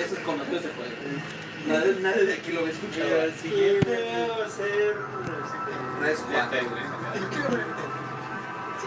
esos conocidos de juego. Nadie, nadie de aquí lo. El siguiente va a ser. Sí,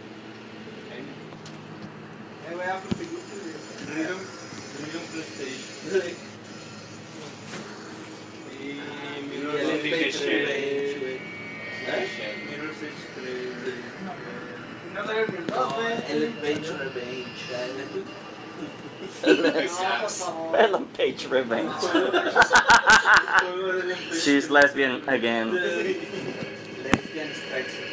Ellen Page Revenge. She's lesbian again. Lesbian Strikes Again.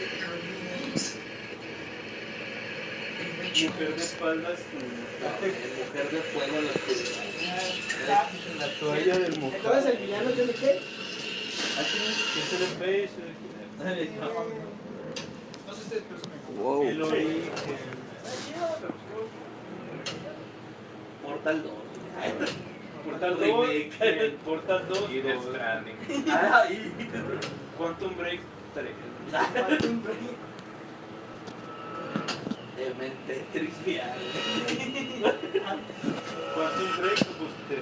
Mujer de espaldas con No, el Mujer de Fuego en la oscuridad. la toalla del mujer. Entonces, el villano tiene que. ¿Quién se le page? Entonces, ustedes presumen. Whoa. El origen. Portal 2. Portal 2. Remake. Portal 2. Y Death Stranding. Ay. Quantum Break 3. Eh, men, Tetris VR. Quantum Break, pues 3.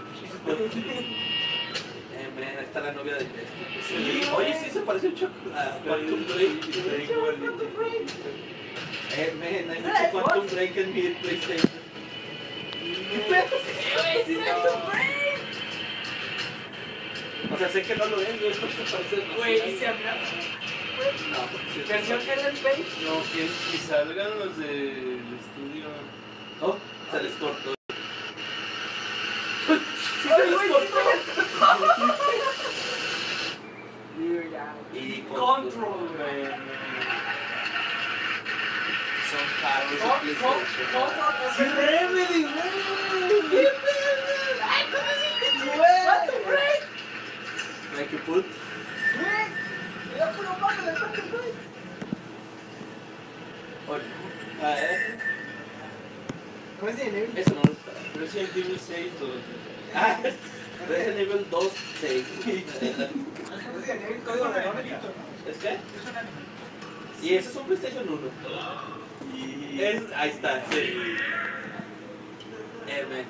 Eh, men, ahí está la novia de Destiny. Sí. Oye, sí se parece mucho a Quantum Break. Eh, men, hay mucho Quantum Break en mi PlayStation. ¿Qué pedo? O sea, sé que no lo es, güey, porque parece Güey, y se abraza. No, porque sí. Versión Ellen Page. No, que salgan los del estudio. Oh, se les cortó. Ay, güey, sí, ya. Y Control, güey. Son caros Control es Sí, Remedy, güey. ¿Qué pedo? Ay, ¿cómo es el Hay que put. Ah, eh, eso no lo esperaba. Resident Evil 6 2. Ah, Resident Evil 2, 6. Resident Evil Código Verónica. ¿Es qué? Es. Y eso es un PlayStation 1. Y. Es, ahí está, sí. M.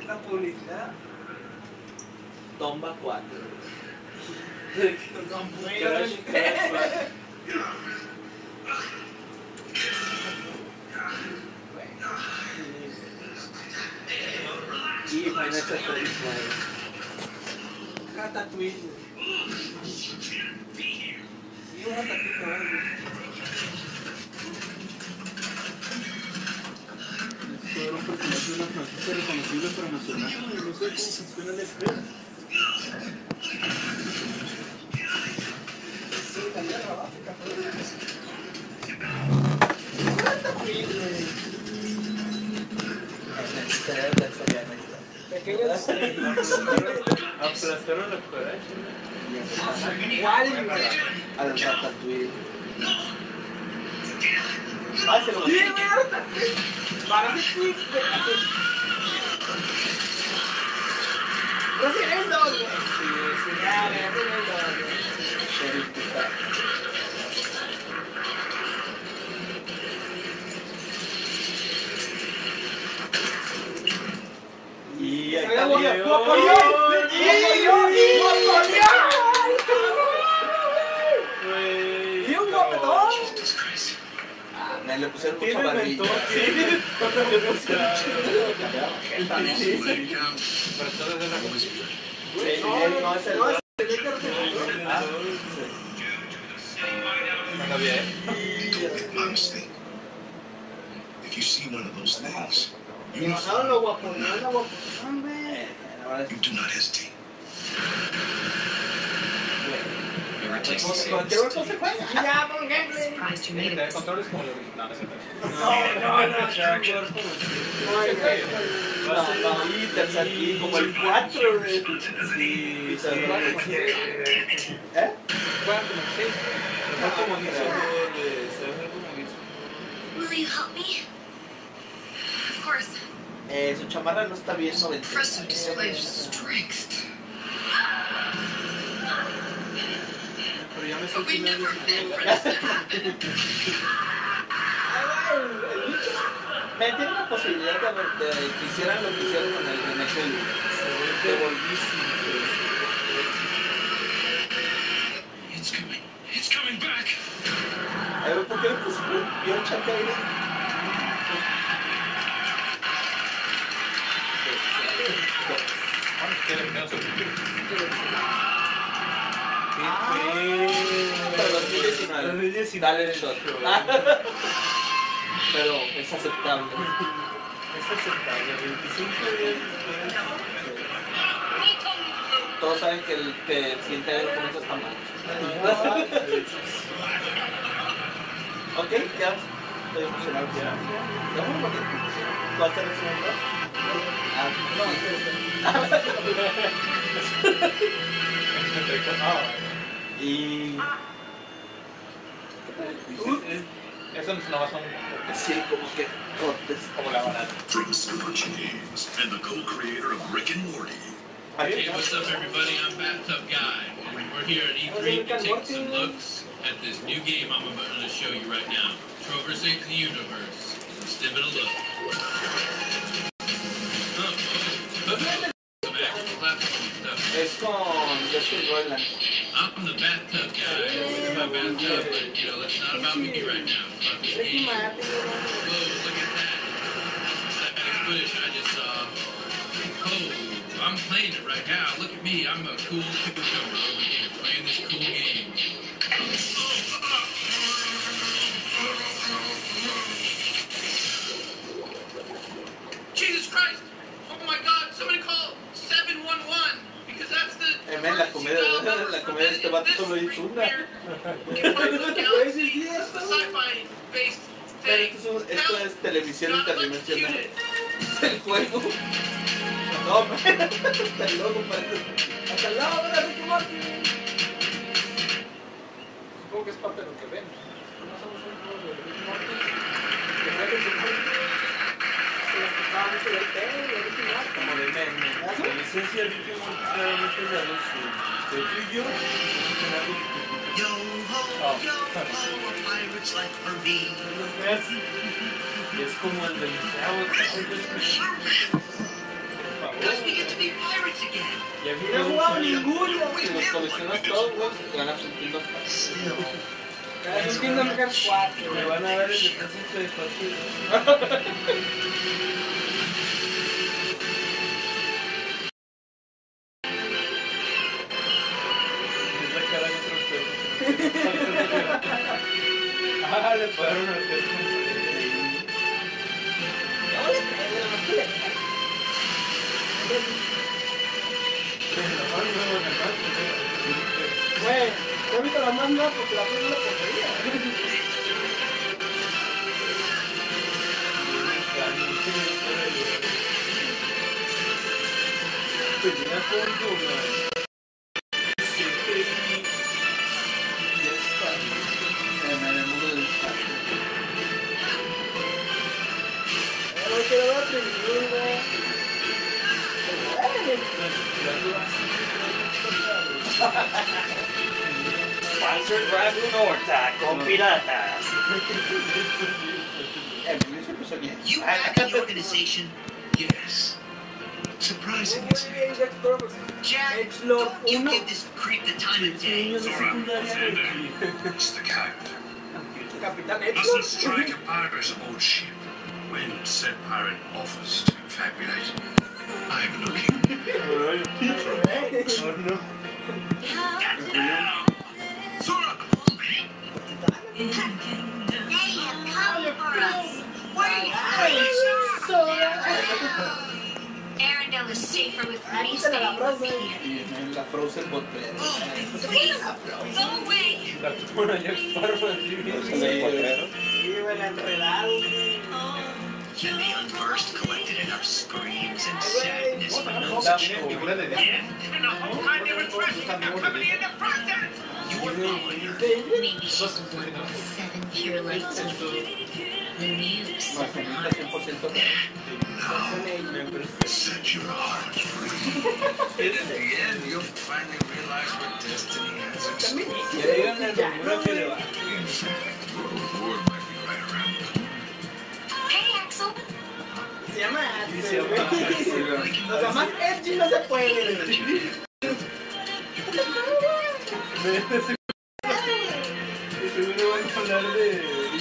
Esta publicidad. Tomba 4. Crash, Crash, Y Final Fantasy 9. Ratatouille. Sí, un ratatouille, ¿no? Era un personaje de una franquicia reconocible pero emocionante. No sé cómo funciona la espera. Sí, la guerra básica, pero- Ratatouille, güey. Pequeños. Aplastaron la cucaracha. Igual, güey. Al Ratatouille. Ah, se lo Sí, güey, Ratatouille. Parece Quick, güey. 2, güey. Ya, güey, Resident Evil 2, güey. Y. ¡Guapolión! ¡Guapolión! Güey. ¡Y le sí. Personas de la música. No, Está bien. If you see one of those things, Y bajaron lo guapo, no lo guapo. Hombre. Eh, ahora You do not hesitate. Como Never takes the que same cualquier otro se juega. Y ya, pon gameplay. Surprised you Tiene made que tener it. controles como los no, no es cierto. No, no, no. No hay que- No, no, y tercer y como el 4 de. Sí, Sí, se ve juegan como como el- que- ¿Eh? juegan como que seis. No como Gears of War, eh, se ve como Gears. Will you help me? Eh, su chamarra no está bien strength. Pero ya me el bicho. Me tiene la posibilidad de, que hicieran lo que hicieron con el del de Volvísimo. It's coming. It's coming back. A ver, ¿por qué le pusieron Pero 2019. 2019. Dale el shot. Pero es aceptable. Es aceptable. 25 días después. Todos saben que el, que siguiente año comienza está mal. Ok, ya estoy emocionado. Ya. ¿Cuál te reaccionó? Ah, no. Y. Eso no va son Sí, como que cortes. como la banana. From Scotch Games and the co-creator of Rick and Morty. Hey, what's up, everybody? I'm Bathtub Guy, and we're here at E3 to take some looks at this new game I'm about to show you right now. Trover Saves the Universe. Let's give it a look. Es con Justin Roiland. I'm the Bathtub Guy. With my bathtub, but you know, that's not about me right now. Game. Martin. Whoa, look at that. Exciting footage I just saw. Oh, I'm playing it right now. Look at me. I'm a cool cucumber over here playing this cool game. Men, la comedia, la comedia de este vato solo hizo una. Eso. Pero esto es, esto es televisión interdimensional. electrocuted. El juego. No, hasta luego, padre. Hasta luego, ¿verdad, Ricky Martin? Supongo que es parte de lo que ven. No somos un juego de Ricky Martin. Se les tocaba mucho del pelo, de Ricky Martin. Como de meme. La licencia de Rick Morty claramente es la de su. De tú y yo. es algo que- Yo ho, yo ho, a pirate's life for me. Y es como el del Thus we get to be pirates again. Ya vi No he jugado ninguno. Si los coleccionas todos, güey, ganas un kilo. Un Kingdom Hearts 4. Me van a dar el depósito de partido. It's the captain. That's not strike a pirate aboard ship. When said pirate offers to confabulate, I'm looking. Get down! They have come for us! Wait, wait, you? Arendelle is safer with Ah, me quítale la staying frase. with Peter. Y en la Frozen Botler. Please, go away. La tona Jack Sparrow así bien. Sí, güey, la enredado, güey. Then the unversed collected enough screams and Ay, sadness güey, from vamos those a Tiene figura de Disney. And the whole time they were trashing their company in the process. You were following her. Maybe she's one of the seven pure lights of the muse. Marcelita 100% Set your heart free. In the end, you'll finally realize what destiny has in store. Fact, your reward might be right around the corner. Hey, Axel. Se llama Axel. O sea, más edgy no se puede, seguro van a hablar de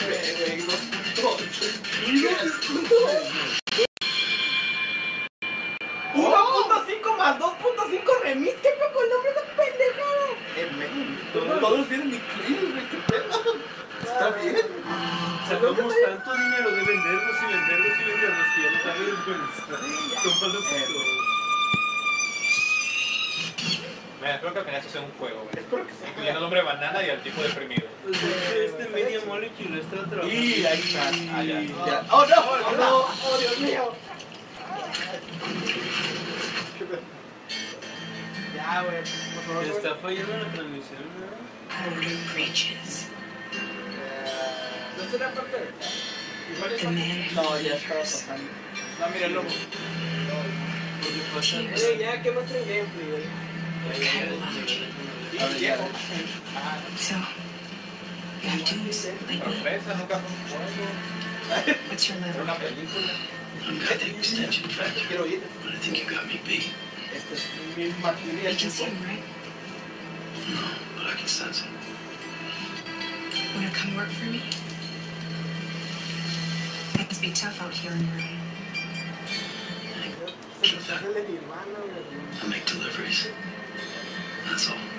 Güey, 1.5 más 2.5 remix. ¿Qué fue con el nombre de pendejado? Men, Todos tienen increíble, güey, qué pedo. Está bien. Sacamos tanto dinero de venderlos y venderlos y venderlos que ya. Comprarlos Eh. todos. Creo que al final se hace un juego, güey. Espero que sea. Incluyendo el nombre banana y al tipo deprimido. Este Media Molecule está trabajando. Y ahí está. Ah, ya. Y- ya. Oh, no, Oh, oh, no. Oh, Dios mío. Qué. Ya, güey. Por favor, está fallando la transmisión, ¿no? Older reaches. No será parte de. Es No, ya estaba pasando. No, mira el lobo. Porque pasa. Ya, que muestren gameplay, güey. So, you have dudes like me. What's your level? I'm not the extension factor, but I think you got me beat. You can see him, right? No, but I can sense it. Wanna come work for me? It must be tough out here on your. I make deliveries. That's all.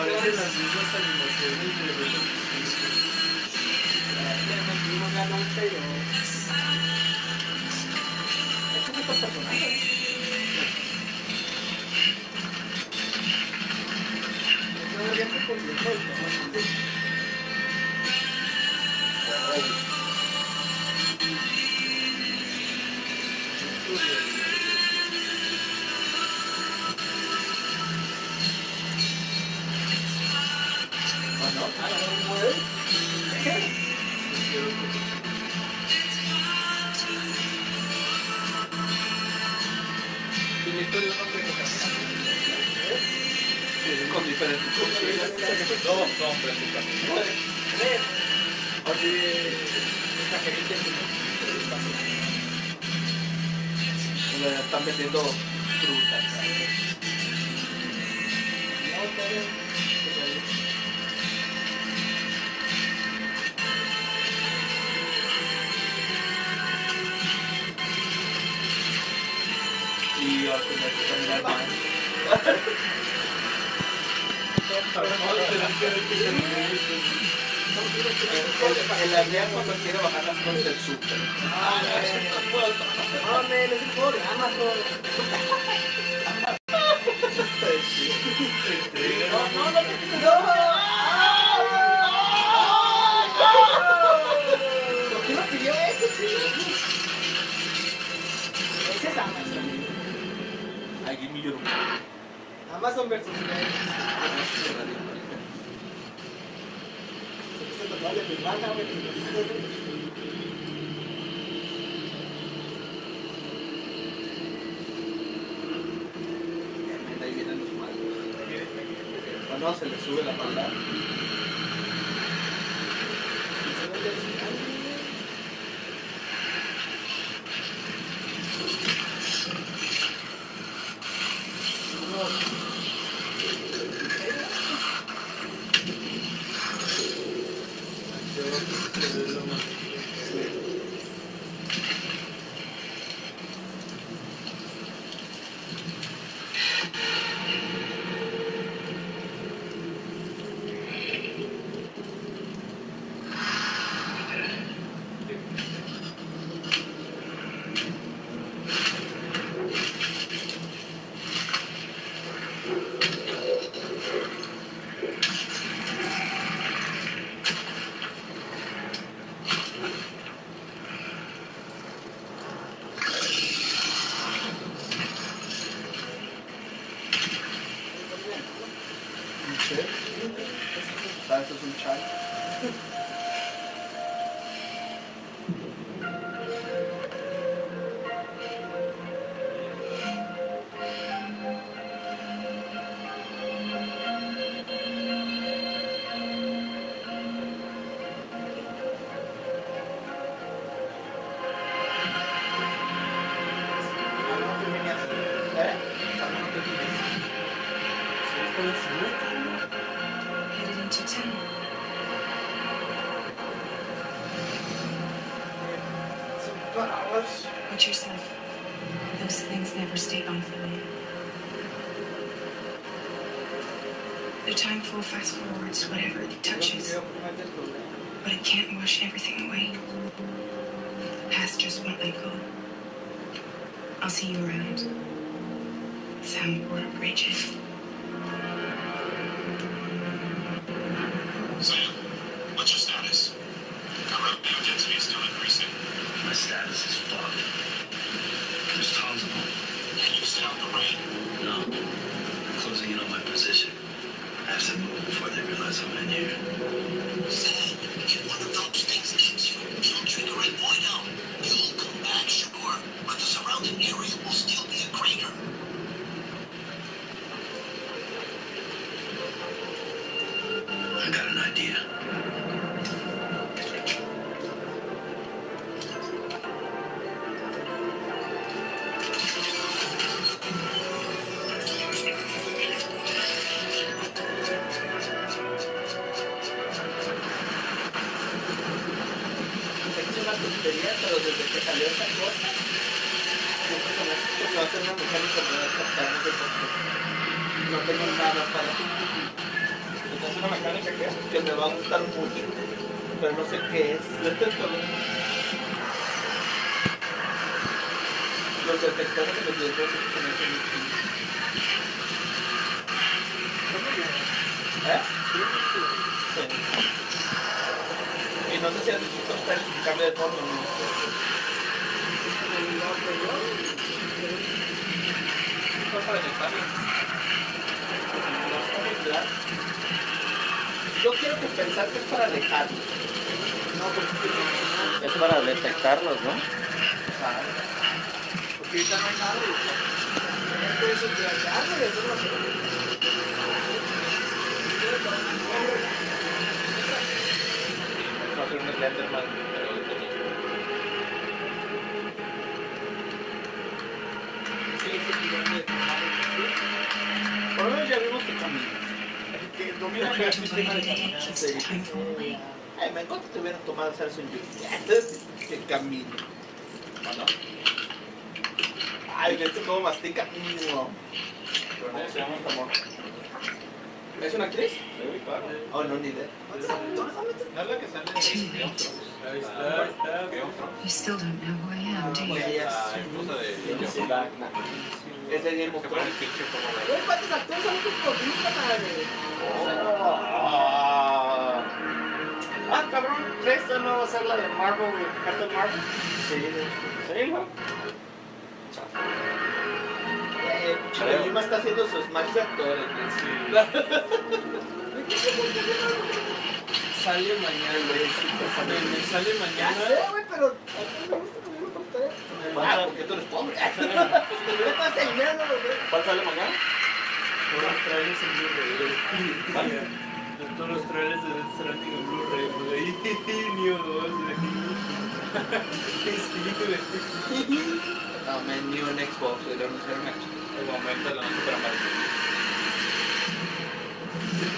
Parecen las mismas animaciones de los Vimos la lanza y lo. Estos son estos personajes. No deberían ser completos, Están vendiendo frutas. Y al tener que caminar al baño. El Adrián cuando quiere bajar las cosas del súper. Ah, Oh man, it's recording. I'm not going. I'm not. that shit. no, no, no, no. I give me your Amazon versus Netflix. Cuando se le sube la maldad. Watch yourself. Those things never stay on for long. The time flow fast forwards whatever it touches, but it can't wash everything away. The past just won't let go. I'll see you around. Soundboard bridges. Que no tengo nada para Es una mecánica que, que me va a gustar mucho, pero no sé qué es. Los detectores de los se me hacen muy chidos. ¿Eh? Sí. Y no sé si has visto el cambio de fondo. Yo quiero que pensar que es para alejarlos. No, porque Es para detectarlos, ¿no? Porque ahorita no hay nada. Eso Por lo menos ya vimos que camina. Que domina el sistema de caminar. Keeps the time fall away. Ay, me encanta que te hubieran tomado hacer eso en Entonces, que camine. ¿O no? Ay, ¿viste cómo mastica? No. ¿Cómo se llama esta morra? ¿Es una actriz? Oh, no, ni idea. Es la que sale en Game You still don't know who I am, do you? Ah, Ah, cabrón, ¿esta no va a ser la de Marvel, güey? Captain Marvel? sí, Sí, ¿no? eh, Eh, está haciendo sus actores. güey. Sale mañana, güey. Me sale Ya mañana. sé, güey, pero a mí me gusta me gusta ustedes. Ah, porque tú eres pobre. Tú estás el dinero, güey. ¿Cuál sale mañana? Todos los trailers en Blu-ray, güey. Todos los trailers de Death Stranding en Blu-ray, güey. Neo 2, güey. Sí, güey. No, man, ni un Xbox, güey, lo anunciaron aquí. El momento de la noche para Mario. 3.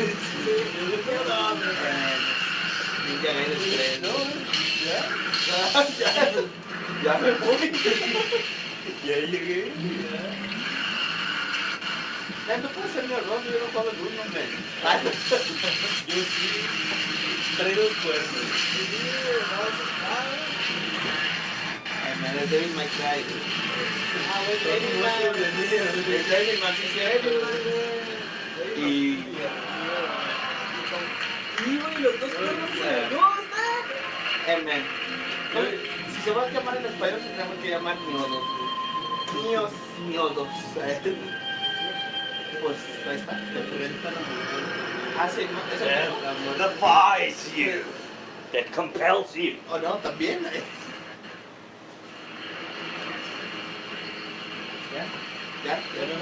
No, ya. Ya, ya me voy. Ya llegué. Ya. Ya no puedo ser mi error, yo no juego el uno, man. Ah, Yo sí. Trae dos cuernos. Ay, man, es Devil May Cry. güey. Ah, güey, Son Devil monstruos de May. mierda. Es Devil May Cry. Y... Los dos cuernos me. Oye, Si se va a llamar en español, se tenemos que llamar Miodos. Míos, Miodos. Pues ahí está. Ah, sí, no, es el La muerte. Defies you. That compels you. ¿O no? También. ¿Ya? ¿Ya? Ya no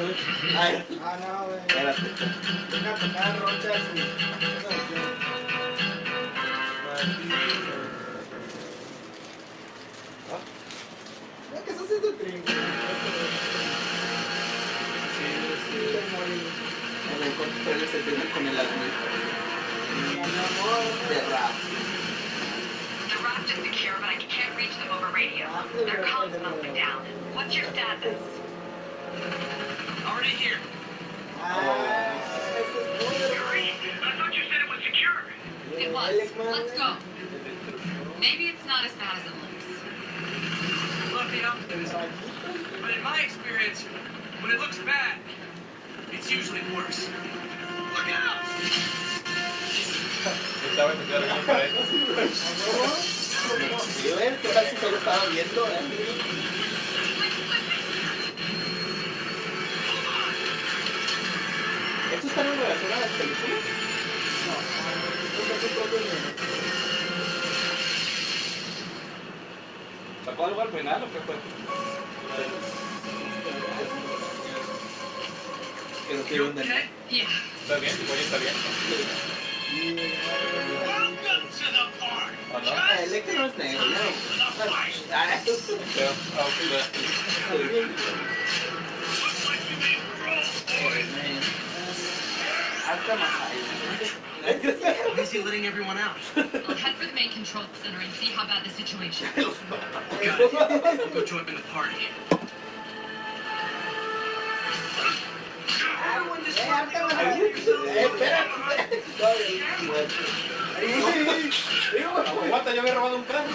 Ah, no, güey. Venga tocar y... Mira que eso sí es de trinco. Sí, sí. En el control se tiene con el almito. Mi amor. De rap. The raft is secure, but I can't reach them over radio. Their comms must be down. What's your status? Already here. Ah, It was. Let's go. Maybe it's not as bad as it looks. Look, you know, but in my experience, when it looks bad, it's usually worse. Look out! Estaba en el gran pared. Sí, güey, ¿qué tal si solo estaba viendo? ¿Esto está en relación a las películas? ¿Sacó algo al final o qué fue? Un okay? Yeah. ¿Está bien? ¿Tu cuello está bien? Welcome to the party. ¿O no? Ah, el Electro no es negro, ya roll. man. Arkham Asylum. Busy letting everyone out. I'll head for the main control center and see how bad the situation is. Got it. I'll go join in the party. Everyone just Arkham work Asylum. Espérate. Aguanta, yo había robado un carro.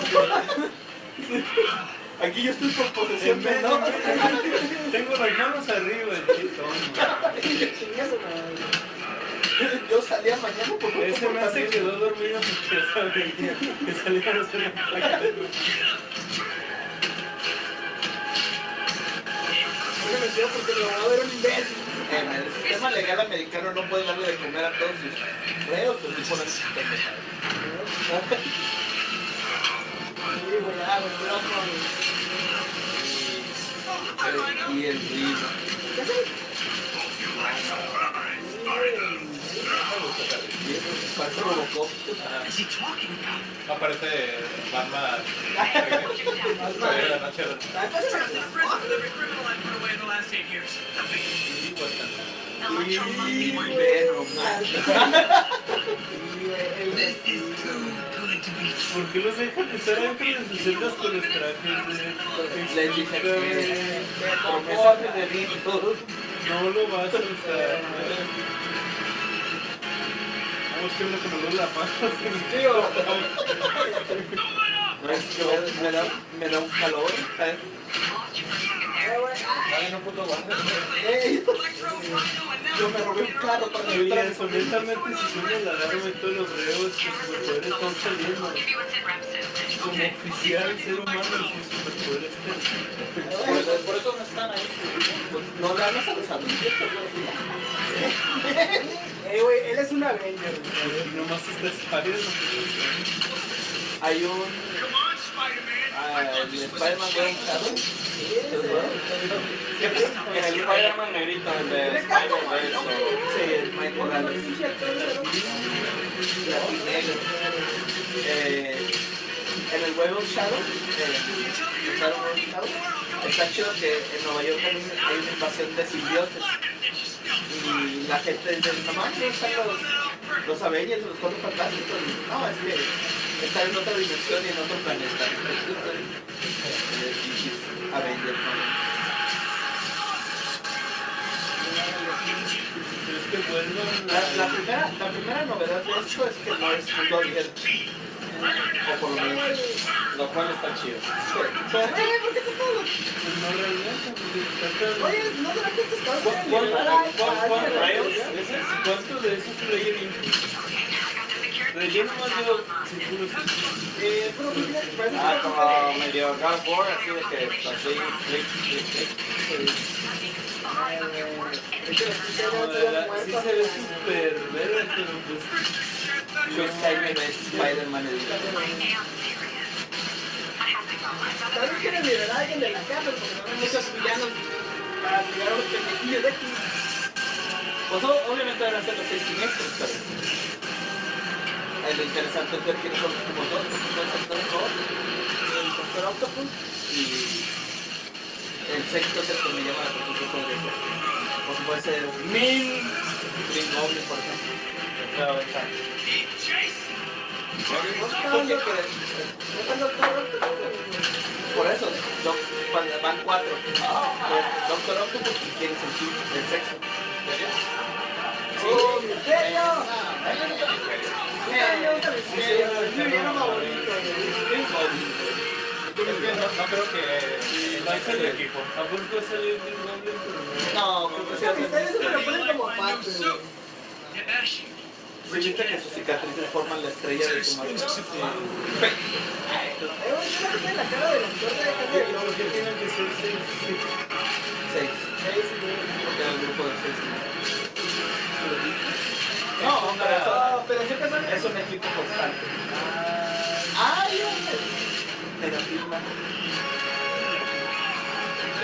Aquí yo estoy por posesión En de medio, no. Tengo las manos arriba, el chito. Yo salía mañana por no Ese me hace quedó dormido porque sabía que salía a hacer la placa de luz. No se metió porque el abogado era un imbécil. En el sistema legal americano no puede darle de comer a todos sus reos, pues ponen pendejadas. Sí, ah, loco, güey. Y el ritmo. Aparece Batman. Ah. ¿Por qué los dejan estar sus celdas con. No lo vas a usar. Vamos que uno como no la pasa. Tío, No, es que me, me da, me da un calor. eh, puto. Ey, Yo me robé un carro para Oye, entrar. honestamente, si suena la alarma y todos los reos, pues los poderes están saliendo. Como oficial ser humano sin superpoderes. Por, por eso no están ahí. Pues, no le hablas a los adultos. Eh, güey, él es un Avenger. güey. Nomás está Spider-Man. Hay un. Ah, el Spider-Man Shadow. En el Spider-Man negrito, el de Spider-Verse. Sí, el. Eh, en el juego Shadow, eh, el Shadow World Shadow, está chido que en Nueva York hay una, hay una invasión de simbiotes. Y la gente dice, no manches, están los, los Avengers, los Cuatro Fantásticos. No, es que están en otra dimensión y en otro planeta. Avengers, ¿no? ¿Crees que vuelvan La, la primera, la primera novedad de esto es que no es abierto. O por lo menos. Lo cual está chido. Pues Oye, no se la que te estás ¿Cu- ¿Cuánto, cu- cuánto- Rails? ¿Ese? ¿Cuánto de esos input? Relleno más digo, seguro sí. Eh, parece Ah, que- como medio God of War, así de que así, clic, clic, clic. Es que los clics ya No, no de se ve güey. súper verde, pero pues... Spider-Man. Tal liberar a alguien de la cárcel porque no hay muchos villanos para liberar a los pendejillos de aquí. Pues o- obviamente van a ser los seis siniestros, pero. lo interesante es ver son como dos, o El Doctor Octopus. y el sexto es el que me llama la atención ser. Pues puede ser Min... Green Goblin, por ejemplo. Claro, está. Por eso, Doc- cuando van cuatro. Pues, Doctor Octopus y quién es el quinto, el sexto. ¡Oh, misterio! Sí, el misterio. No, no creo que Va a ser el equipo. ¿A poco salió Green Goblin? Pero No, creo que misterio lo ponen como parte, viste que sus cicatrices forman la estrella de su le la cara del actor de Casa de que. Porque era el grupo de seis. No, pero siempre son es un equipo constante. ¡Ay, hombre! Pero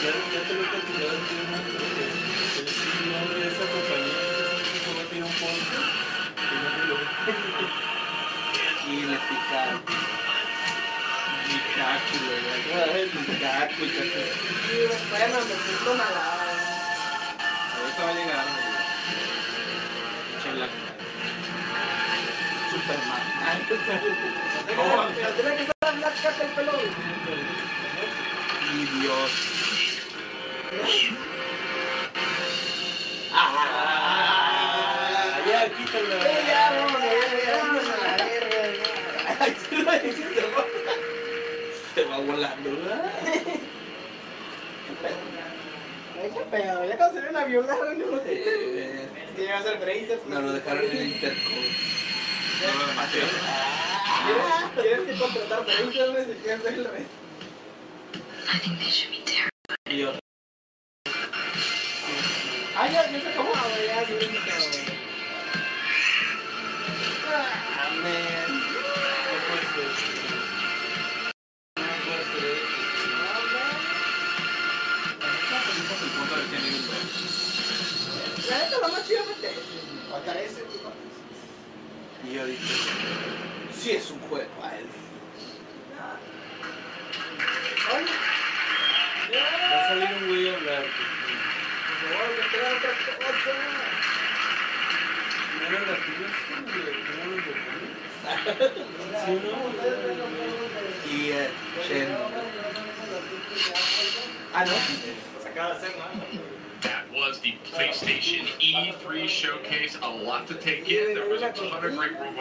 Ya, ya te lo he platicado anteriormente, que el CEO de esa compañía que se llama tiene un podcast que no me lo Y le picaron. Micáculo, güey. Micáculo. Sí, bueno, me siento malado. ahorita va a llegar. Pinche Black. Superman. Pero tiene que estar Black Cat el pelo, güey. Mi Dios. Ah, ya, quítala. Sí, ya, vamos, ya, a la verga. Se va, volando, ¿verdad? Ay, qué pedo, ya cuando se ve una violaron, no lo Eh, a ser dejaron en el Intercom. ¿Quieres, ¿Quieres que contratar güey? Si quieres ver el rey. I think they should be terrible. Adiós,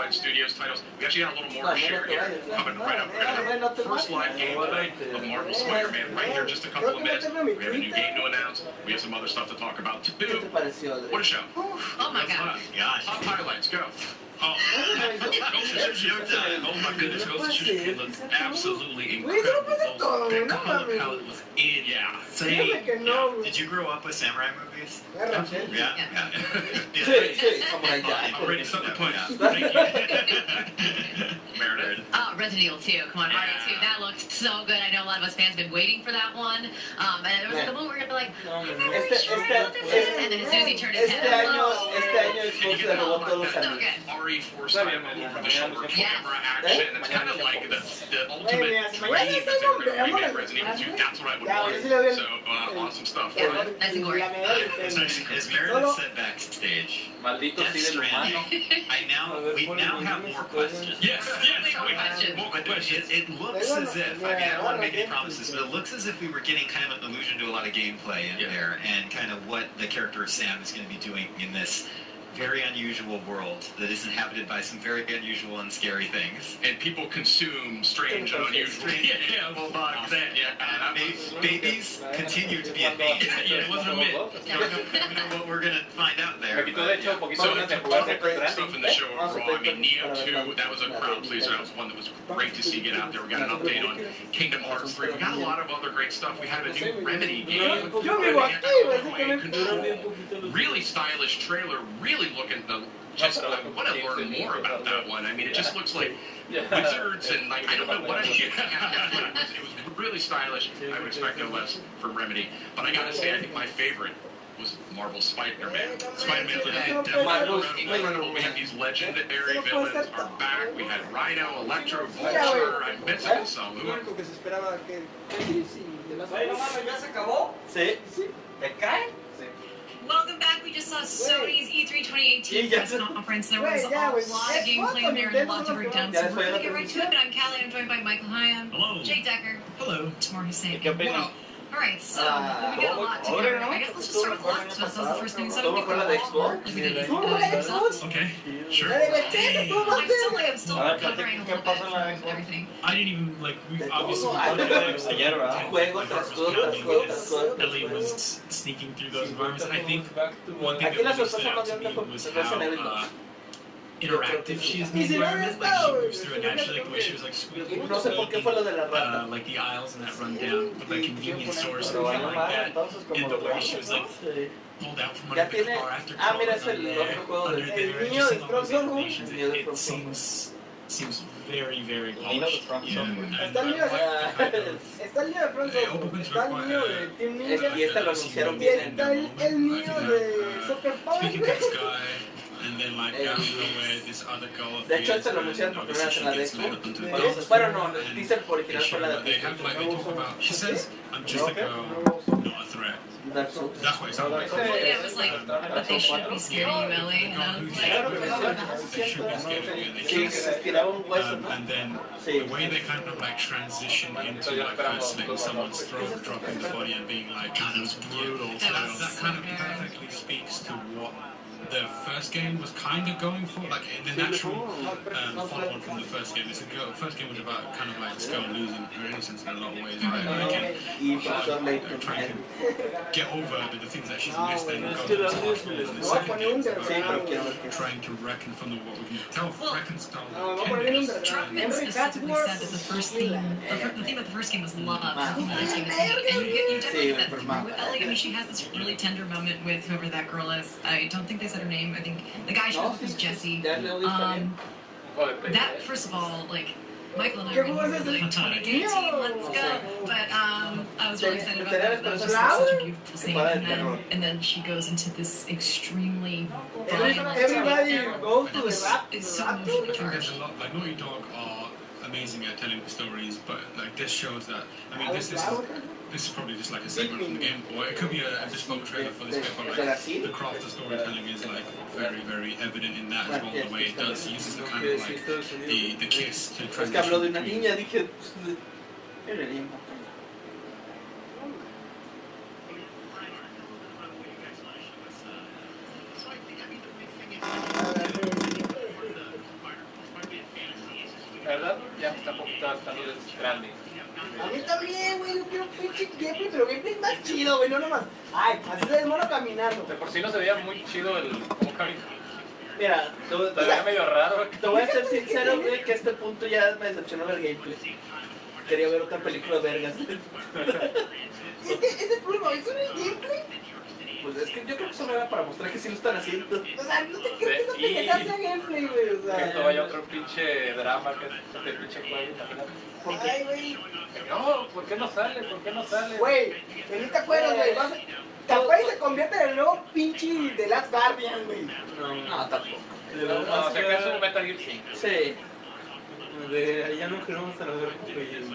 of studios titles. We actually got a little more to share here. Coming right up. We're gonna have the first live game tonight of Marvel Spider-Man right here in just a couple of minutes. We have a new game to announce. We have some other stuff to talk about ¿Qué too. te pareció? Adri? What a show. Oh my god. Gosh. Top highlights, go. Oh, Ghost of Showtime. Oh my goodness, Ghost of Showtime looks absolutely Güey, eso incredible. pasa todo, güey, The no color mames. palette was Yeah. Dígame que insane. no, güey. Did you grow up with samurai movies? Agarra. Yeah, Yeah. yeah. yeah. Sí, sí, Samurai Jack. I'm ready to set the punch. Yeah. Thank you. Meredith. Oh, Resident Evil 2. Come on, Mario Yeah. 2. That looked so good. I know a lot of us fans have been waiting for that one. Um, and it was Yeah. the moment where you're gonna be like, No, I'm hombre. not really Este, sure este, what this is. And then as soon as he turned his este head, I was año, like, este año Xbox le robó todos los so años. good. RE4 style over the shoulder Yes. camera action. It's kind of like the, the ultimate mira, si mañana dream if está they to bombeando remake la- Resident Evil 2. That's what I would Ya, want. ahora sí le veo el- So, uh, awesome stuff. Yeah. Uh, Nice and gory. La medalla de As, premio. as Meredith said backstage, Maldito Death Cine Stranding, I now, we now have more questions. yes, yes. More we- questions. More But questions. it, it looks as if, I mean, I don't want to make any promises, but it looks as if we were getting kind of an allusion to a lot of gameplay in Yeah. there and kind of what the character of Sam is going to be doing in this very unusual world that is inhabited by some very unusual and scary things. And people consume strange and unusual. Strange. Yeah, yeah, well, bugs. That, yeah, that Ba- babies continue to be a theme. Yeah, it wasn't a myth. We don't know, we know what we're going to find out there. Me quitó de hecho un So ganas the de jugar stuff in the show overall, I mean, Neo 2, that was a crowd pleaser. That was one that was great to see get out there. We got an update on Kingdom Hearts 3. We got a lot of other great stuff. We had a new Remedy game. Yo vivo aquí, güey, así que me Control. Really stylish trailer. Really looking to just uh, want to learn more about that one. I mean, it just looks like wizards and like I don't know what. I, it was really stylish. I would expect no less from Remedy. But I gotta say, I think my favorite was Marvel Spider-Man. Spider-Man legit devil incredible. We have these legendary villains are back. We had Rhino, Electro, Vulture. I'm missing some. Lo Who? único que se esperaba que que sí, de las Ay, no mames, ya se acabó. Sí. ¿Te cae? Welcome back. We just saw Sony's E E3 2018 Yeah, press yeah. conference. There was yeah, a we- lot of yeah, gameplay in there and a lot to break down. Yeah, So we're gonna get right to it. But I'm Callie. I'm joined by Michael Hyam, Hello. Jake Decker, Hello. Tamar Hussein. Well, all right, so Ah, we got a lot to ahora cover. no. I guess let's just start with The Last of Us. That was the first thing. So ¿Cómo fue la de Xbox? Like we did with, ¿Cómo uh, fue la de Xbox. Xbox? Okay. Sure. La de la Nintendo, I'm estuvo más still bien. like I'm still A ver, recovering a ¿qué little pasó bit en la from Xbox? everything. I didn't even like we De obviously todo. we Ah, looked de at todo. it, like, Ayer, ¿verdad? my Juego heart tras was juego tras pounding juego because tras juego tras Ellie juego. was sneaking through those environments. And I think one thing Aquí la that really sorpresa stood más out to grande me fue was Resident Evil how 2. uh, interactive. She is in the environment. Like she moves through it naturally, like the way she was like squeaking, Y no sé por qué fue lo de la uh, like the aisles and that rundown with like convenience stores and like that. And the way she was like pulled out from Ya under the tiene- car after ah, mira, es el under otro juego under de- there, El niño de It, it seems seems very very polished. Yeah, and Está el niño Está el de Front está el niño uh, de Team Ninja. Y este lo anunciaron bien. está el, el niño de Soccer Power. Then like Eh, down nowhere, this other girl De hecho, appears, este lo and anunciaron por primera vez obviously en la she de gets made Xbox. up into a dog. Bueno, no, el and teaser they original show fue la that de they like they talk about. She says, "I'm just a girl, not a threat." That's what it sounds like. Yeah, it was like, but they should be scared of you, Ellie. And I was like, They should be scared of you, they Sí, can't. se estiraba un hueso, Um, and then the way they kind of like transition into like her slitting someone's throat, dropping the body, and being like, "God, that was brutal." That So that kind of perfectly speaks to what the first game was kind of going for, like in the natural um, follow-on from the first game. It's a girl. First game was about kind of like this girl losing her innocence in a lot of ways, right? And Y profesor uh, trying to get over the, the things that she's missed and go to the las hospital. luces And the les- second No, game is pone un about Sí, pero derrame. quiero ver qué. trying to reckon from the what we can tell, Well, reconcile No, the va a poner bien un kindness. derrame. Druckmann specifically said that the first theme, the, fir- the theme of the first game was love. The theme game is hate. And you, you definitely get that through with Ellie. I mean, she has this really tender moment with whoever that girl is. I don't think they said her name. I think the guy she was with was Jesse. ya le oíste bien. Um, that, first of all, like, Michael and I were juego es in the ese? like 20 let's go. But um, I was really excited about that. That was just Bravo. such a beautiful scene. Para el And then, and then she goes into this extremely Every- violent Everybody goes to That the rap. it's so rap emotionally I think charged. there's a lot like Naughty Dog are amazing at telling stories, but like this shows that I mean this this is this is probably just like a segment from the Game Boy. It could be a, a bespoke trailer for this bit, but like the craft of storytelling is like very, very evident in that as well. The way it does uses the kind of like the, the kiss to transition between. Hello? Yeah, tapos tatanungin sa Stranding. A mí también, güey, yo quiero un pinche gameplay, pero gameplay más chido, güey, no nomás. Ay, así se mono caminando. De por sí no se veía muy chido el cómo camina. Mira, te, voy- Se veía medio raro. te voy a ser sincero, güey, que a este punto ya me decepcionó el gameplay. Quería ver otra película de vergas. Es que ese problema, ¿eso no es gameplay? Pues es que yo creo que solo era para mostrar que sí lo están haciendo. O sea, no te crees que esa pendejada sea gameplay, güey, o Que sea. esto vaya otro pinche drama que es este pinche juego, imagínate. Ay, güey. No, ¿por qué no sale? ¿Por qué no sale? Güey, ¿de qué te acuerdas, güey? Vas a- Capaz y se convierte en el nuevo pinche The Last Guardian, güey. No, tampoco. No, no, o sea que es un Metal Gear 5. Sí. De, ya no queremos trabajar con ellos,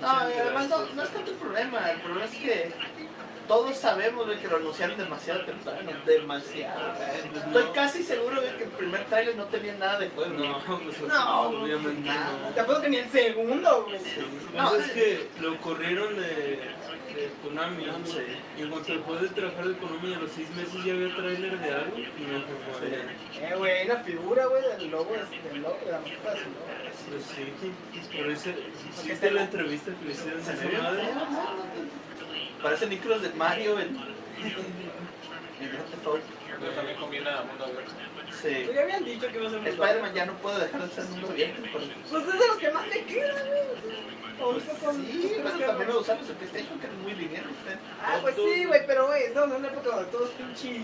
No, y además no, no es tanto el problema. El problema es que todos sabemos güey, que lo anunciaron demasiado temprano. Demasiado. Estoy casi seguro de que el primer trailer no tenía nada de juego. No, pues No, obviamente no. Te apuesto que ni el segundo, güey. No, es que lo corrieron de, de Konami. Sí. Y en cuanto dejó de trabajar de Konami a los seis meses ya había trailer de algo. Y no fue Sí. Eh, güey, la figura, güey, del logo, es- del logo, de la mascota de su logo. Pues sí, por eso hiciste la entrevista que le hicieron a esa madre. Parece Nicolas de Mario en. en. Pero también combina mundo abierto. Sí. Pues ya habían dicho que iba a ser un Spider-Man ya no puede dejar de ser mundo abierto. pero- Pues es de los que más me quedan, güey. Con- Sí, pero también lo usamos en PlayStation, que es muy lineal. ¿eh? Ah, pues sí, güey, pero güey, estamos en una época donde todo es pinche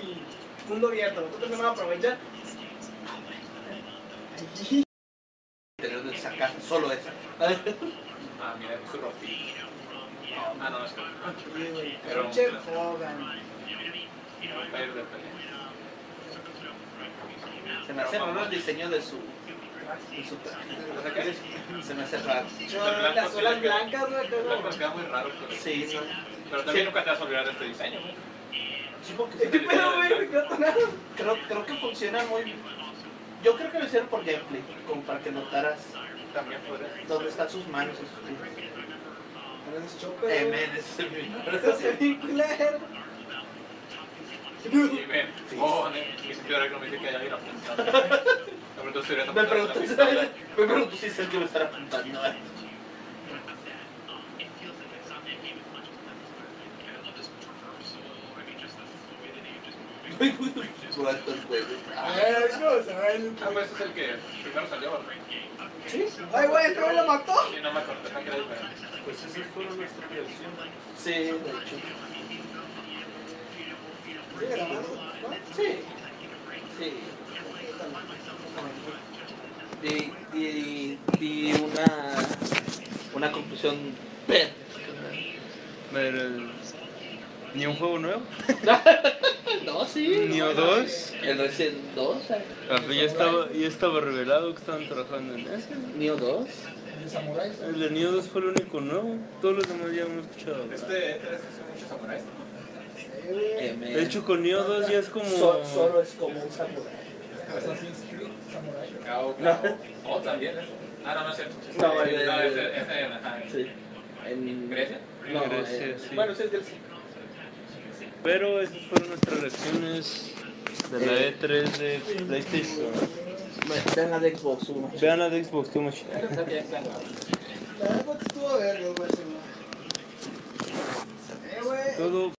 mundo abierto. Nosotros se van a aprovechar. Tener de sacar solo esa. Ah, mira, es su roti. Ah, no, es que. Sí, güey. Pero- Pinche Hogan. Se me hace raro el diseño de su. De su traje. Se me hace raro. Las olas blancas, güey, que El blanco es queda muy raro, pero, Sí, no. pero también Sí. nunca te vas a olvidar de este diseño. güey. ¿Qué sí. pedo, güey? Me quedó tonado. Creo, creo que funciona muy. Yo creo que lo hicieron por gameplay, como para que notaras También dónde están sus manos y sus pies. Eres chopper, Eh, men, ese es mi- culero. Oh, mi sentido de no me dice que haya ido a apuntar. Me pregunto si eres Me pregunto, me pregunto si es el que me estará apuntando. ¿Cuántos juegos? A ver, ¿cómo se ve? Ah, pues es el que primero salió, ¿verdad? ¿Sí? Ay, güey, este güey lo mató. Sí, no me pensaba que era diferente. Pues esas fueron nuestras reacciones. Sí, de hecho. ¿Sigue grabando? ¿No? Sí. Sí. Di, di, di una, una conclusión. Pero el... ¿Ni un juego nuevo? No, sí. ¿Ni o dos? El Resident 2. Ah, pues ya estaba, ya estaba revelado que estaban trabajando en ese. Neo 2. ¿De samuráis? El de Neo 2 fue el único nuevo. Todos los demás ya hemos escuchado. Este es mucho samuráis. De hecho, con Neo 2 ya es como. So- solo es como un samurai. Assassin's Creed, samurai. Cao, Cao. Oh, también. Ah, no, no es cierto. No, es, el- no, es, es, es en, Grecia. No, Grecia, eh, sí. Bueno, sí es del Pero esas fueron nuestras reacciones de la Eh. E3 de PlayStation. Vean la de Xbox One. Vean la de Xbox, tú much. La estuvo verga, güey. Todo